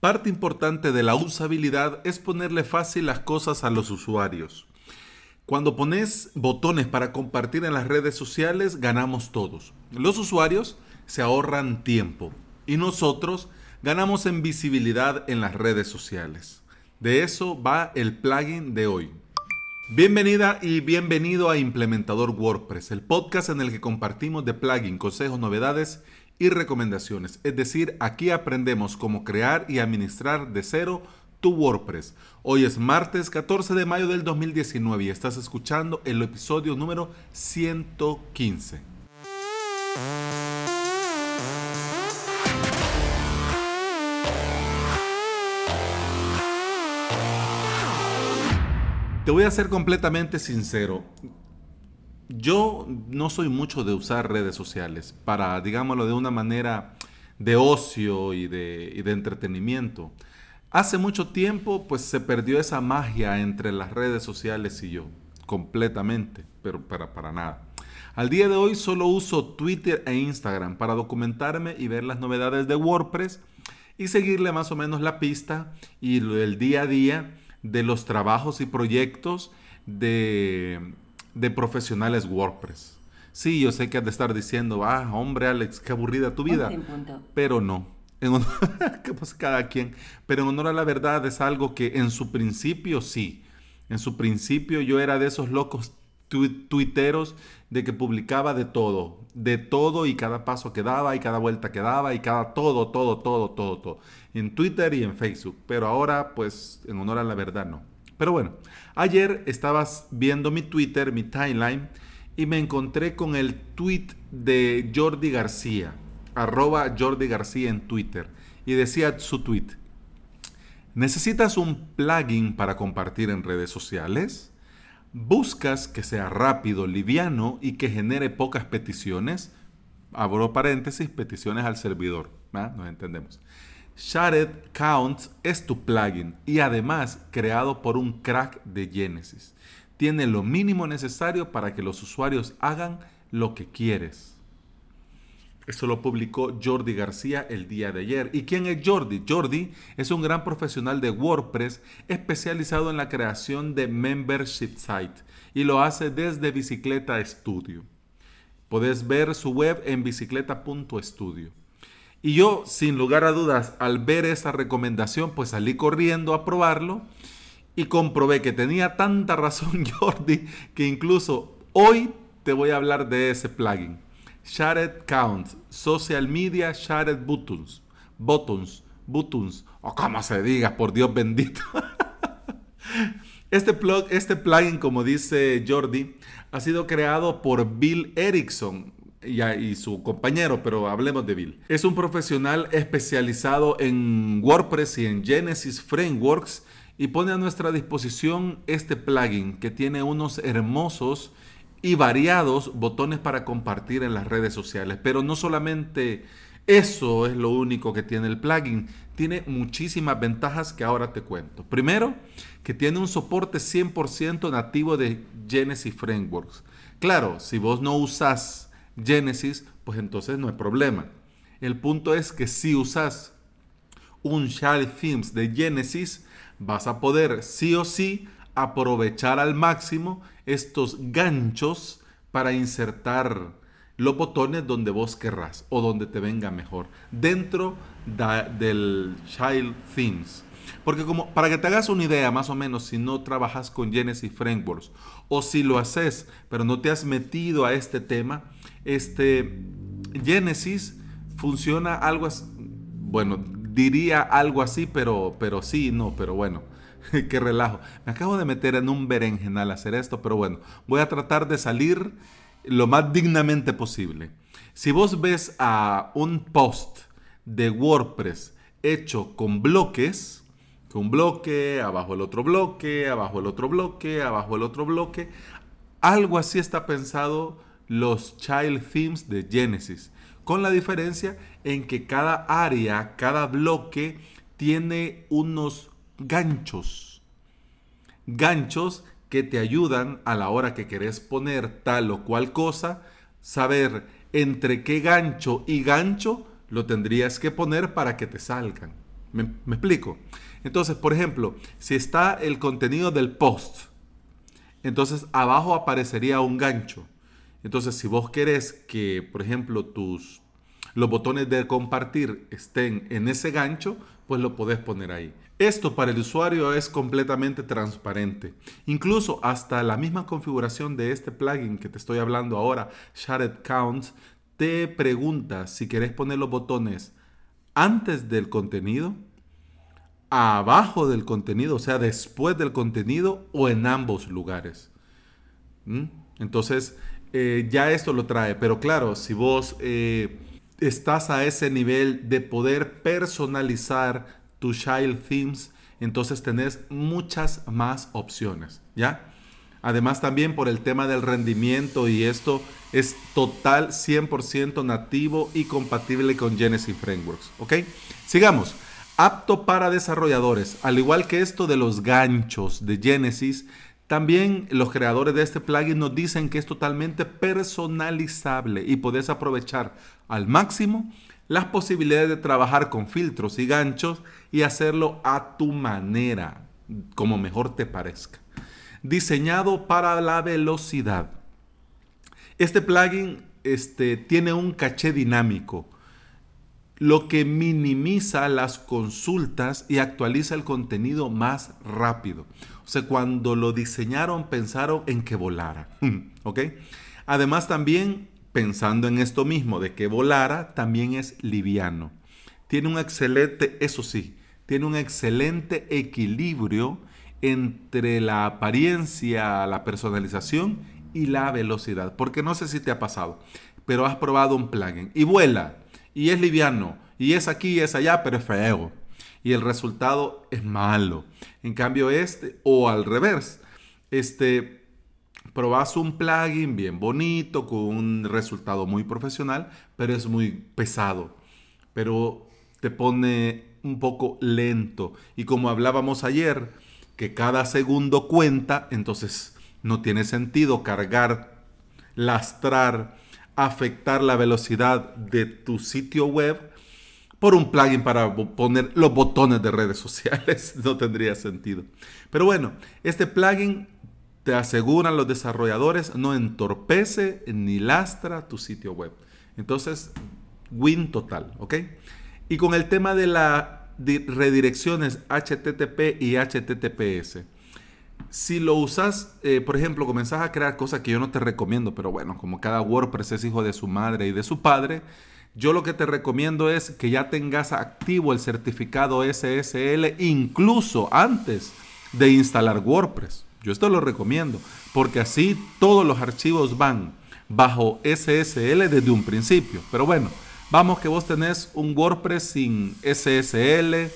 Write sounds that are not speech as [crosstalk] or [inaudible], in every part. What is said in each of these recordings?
Parte importante de la usabilidad es ponerle fácil las cosas a los usuarios. Cuando pones botones para compartir en las redes sociales, ganamos todos. Los usuarios se ahorran tiempo y nosotros ganamos en visibilidad en las redes sociales. De eso va el plugin de hoy. Bienvenida y bienvenido a Implementador WordPress, el podcast en el que compartimos de plugin, consejos, novedades y recomendaciones. Es decir, aquí aprendemos cómo crear y administrar de cero tu WordPress. Hoy es martes 14 de mayo del 2019 y estás escuchando el episodio número 115. Te voy a ser completamente sincero. Yo no soy mucho de usar redes sociales para, digámoslo, de una manera de ocio y de, entretenimiento. Hace mucho tiempo, pues se perdió esa magia entre las redes sociales y yo, completamente, pero para, para nada. Al día de hoy solo uso Twitter e Instagram para documentarme y ver las novedades de WordPress y seguirle más o menos la pista y el día a día de los trabajos y proyectos de, de profesionales WordPress. Sí, yo sé que has de estar diciendo, ah, hombre Alex, qué aburrida tu vida. Pero no. En honor, [laughs] pues cada quien. Pero en honor a la verdad es algo que en su principio sí. En su principio yo era de esos locos tuiteros de que publicaba de todo, de todo y cada paso que daba y cada vuelta que daba y cada todo, todo, todo, todo, todo. En Twitter y en Facebook. Pero ahora, pues, en honor a la verdad, no. Pero bueno, ayer estabas viendo mi Twitter, mi timeline, y me encontré con el tweet de Jordi García, arroba Jordi García en Twitter, y decía su tweet, ¿necesitas un plugin para compartir en redes sociales? buscas que sea rápido, liviano y que genere pocas peticiones, abro paréntesis, peticiones al servidor, nos entendemos. Shared Counts es tu plugin y además creado por un crack de Genesis. Tiene lo mínimo necesario para que los usuarios hagan lo que quieres. Eso lo publicó Jordi García el día de ayer. ¿Y quién es Jordi? Jordi es un gran profesional de WordPress especializado en la creación de membership site y lo hace desde Bicicleta Studio. Puedes ver su web en bicicleta.studio. Y yo, sin lugar a dudas, al ver esa recomendación, pues salí corriendo a probarlo y comprobé que tenía tanta razón [laughs] Jordi que incluso hoy te voy a hablar de ese plugin. Shared Counts, Social Media Shared Buttons, Buttons, Buttons, o como se diga, por Dios bendito. [laughs] Este, plug, este plugin, como dice Jordi, ha sido creado por Bill Erickson, y, su compañero, pero hablemos de Bill. Es un profesional especializado en WordPress y en Genesis Frameworks y pone a nuestra disposición este plugin que tiene unos hermosos y variados botones para compartir en las redes sociales. Pero no solamente eso es lo único que tiene el plugin, tiene muchísimas ventajas que ahora te cuento. Primero, que tiene un soporte 100% nativo de Genesis Frameworks. Claro, si vos no usas Genesis, pues entonces no hay problema. El punto es que si usas un Child Themes de Genesis, vas a poder sí o sí aprovechar al máximo estos ganchos para insertar los botones donde vos querrás o donde te venga mejor dentro del Child Themes. Porque como para que te hagas una idea más o menos si no trabajas con Genesis Frameworks o si lo haces pero no te has metido a este tema, este Genesis funciona algo así, bueno, diría algo así, pero pero sí, no, pero bueno. [laughs] Qué relajo. Me acabo de meter en un berenjenal hacer esto, pero bueno, voy a tratar de salir lo más dignamente posible. Si vos ves a un post de WordPress hecho con bloques, con bloque, abajo el otro bloque, abajo el otro bloque, abajo el otro bloque, algo así está pensado los child themes de Genesis, con la diferencia en que cada área, cada bloque tiene unos ganchos. Ganchos que te ayudan a la hora que querés poner tal o cual cosa, saber entre qué gancho y gancho lo tendrías que poner para que te salgan. ¿Me, me explico? Entonces, por ejemplo, si está el contenido del post, entonces abajo aparecería un gancho. Entonces, si vos querés que, por ejemplo, tus los botones de compartir estén en ese gancho, pues lo podés poner ahí. Esto para el usuario es completamente transparente. Incluso hasta la misma configuración de este plugin que te estoy hablando ahora, Shared Counts, te pregunta si querés poner los botones antes del contenido, abajo del contenido, o sea, después del contenido o en ambos lugares. ¿Mm? Entonces, eh, ya esto lo trae. Pero claro, si vos eh, estás a ese nivel de poder personalizar tu child themes, entonces tenés muchas más opciones, ¿ya? Además también por el tema del rendimiento y esto es total 100% nativo y compatible con Genesis Frameworks, ¿ok? Sigamos. Apto para desarrolladores. Al igual que esto de los ganchos de Genesis, también los creadores de este plugin nos dicen que es totalmente personalizable y puedes aprovechar al máximo las posibilidades de trabajar con filtros y ganchos y hacerlo a tu manera, como mejor te parezca. Diseñado para la velocidad. Este plugin este, tiene un caché dinámico, lo que minimiza las consultas y actualiza el contenido más rápido. O sea, cuando lo diseñaron pensaron en que volara. [laughs] ¿Ok? Además también pensando en esto mismo, de que volara, también es liviano. Tiene un excelente, eso sí, tiene un excelente equilibrio entre la apariencia, la personalización y la velocidad. Porque no sé si te ha pasado, pero has probado un plugin y vuela, y es liviano, y es aquí y es allá, pero es feo y el resultado es malo. En cambio este, o al revés, este, probas un plugin bien bonito, con un resultado muy profesional, pero es muy pesado. Pero te pone un poco lento. Y como hablábamos ayer, que cada segundo cuenta, entonces no tiene sentido cargar, lastrar, afectar la velocidad de tu sitio web por un plugin para poner los botones de redes [laughs] sociales. no tendría sentido. Pero bueno, este plugin te aseguran los desarrolladores no entorpece ni lastra tu sitio web. Entonces, win total, ¿ok? Y con el tema de las redirecciones HTTP y HTTPS. Si lo usas, eh, por ejemplo, comenzás a crear cosas que yo no te recomiendo, pero bueno, como cada WordPress es hijo de su madre y de su padre, yo lo que te recomiendo es que ya tengas activo el certificado SSL incluso antes de instalar WordPress. Yo esto lo recomiendo porque así todos los archivos van bajo SSL desde un principio. Pero bueno, vamos que vos tenés un WordPress sin SSL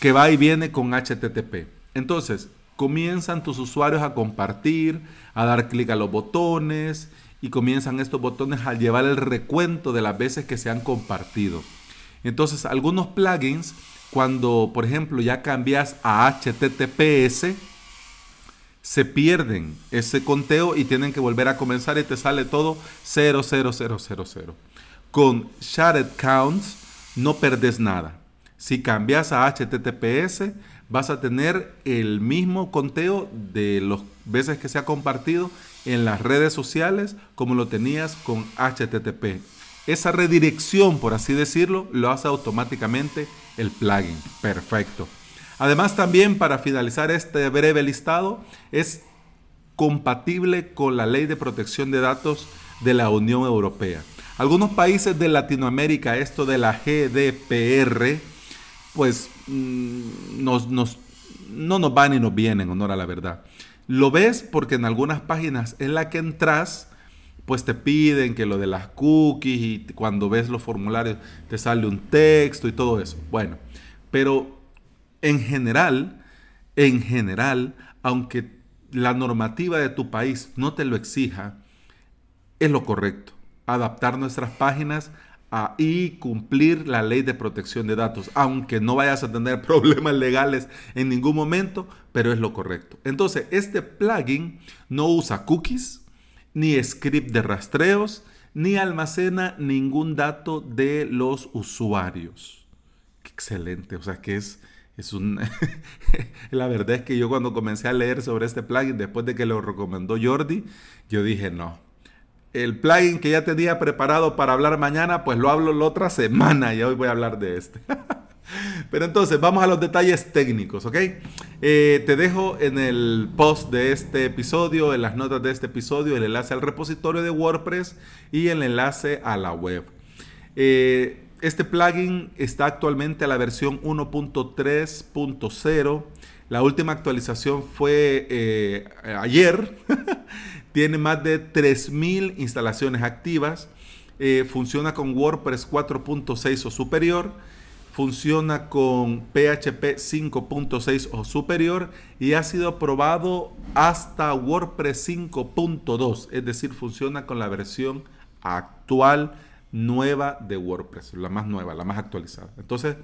que va y viene con HTTP. Entonces, comienzan tus usuarios a compartir, a dar clic a los botones y comienzan estos botones a llevar el recuento de las veces que se han compartido. Entonces, algunos plugins, cuando por ejemplo ya cambias a HTTPS, se pierden ese conteo y tienen que volver a comenzar y te sale todo 00000. Con Shared Counts no perdes nada. Si cambias a HTTPS, vas a tener el mismo conteo de las veces que se ha compartido en las redes sociales como lo tenías con HTTP. Esa redirección, por así decirlo, lo hace automáticamente el plugin. Perfecto. Además también para finalizar este breve listado es compatible con la ley de protección de datos de la Unión Europea. Algunos países de Latinoamérica, esto de la GDPR, pues mm, nos, no nos van y nos vienen, honor a la verdad. Lo ves porque en algunas páginas en la que entras, pues te piden que lo de las cookies y cuando ves los formularios te sale un texto y todo eso. Bueno, pero en general, en general, aunque la normativa de tu país no te lo exija, es lo correcto. Adaptar nuestras páginas y cumplir la ley de protección de datos, aunque no vayas a tener [laughs] problemas legales en ningún momento, pero es lo correcto. Entonces, este plugin no usa cookies, ni script de rastreos, ni almacena ningún dato de los usuarios. excelente. O sea, que es, es un... [laughs] la verdad es que yo cuando comencé a leer sobre este plugin, después de que lo recomendó Jordi, yo dije, no. El plugin que ya tenía preparado para hablar mañana, pues lo hablo la otra semana y hoy voy a hablar de este. [laughs] Pero entonces, vamos a los detalles técnicos, ¿ok? Eh, te dejo en el post de este episodio, en las notas de este episodio, el enlace al repositorio de WordPress y el enlace a la web. Eh, este plugin está actualmente a la versión 1.3.0. La última actualización fue eh, ayer. [laughs] Tiene más de 3.000 instalaciones activas. funciona con WordPress 4.6 o superior funciona con PHP 5.6 o superior y ha sido probado hasta WordPress 5.2, es decir, funciona con la versión actual nueva de WordPress, la más nueva, la más actualizada. Entonces,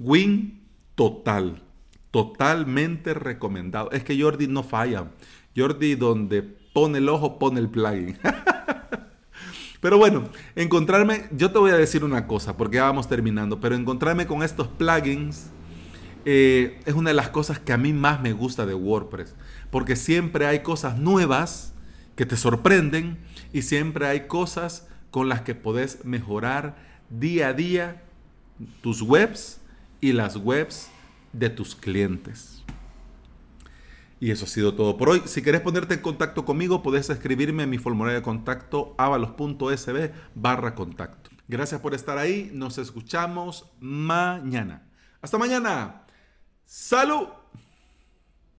Win total, totalmente recomendado. Es que Jordi no falla. Jordi donde pone el ojo, pone el plugin. [laughs] Pero bueno, encontrarme, yo te voy a decir una cosa, porque ya vamos terminando, pero encontrarme con estos plugins eh, es una de las cosas que a mí más me gusta de WordPress, porque siempre hay cosas nuevas que te sorprenden y siempre hay cosas con las que podés mejorar día a día tus webs y las webs de tus clientes. Y eso ha sido todo por hoy. Si querés ponerte en contacto conmigo, podés escribirme en mi formulario de contacto avalos.sb barra contacto. Gracias por estar ahí. Nos escuchamos mañana. Hasta mañana. Salud.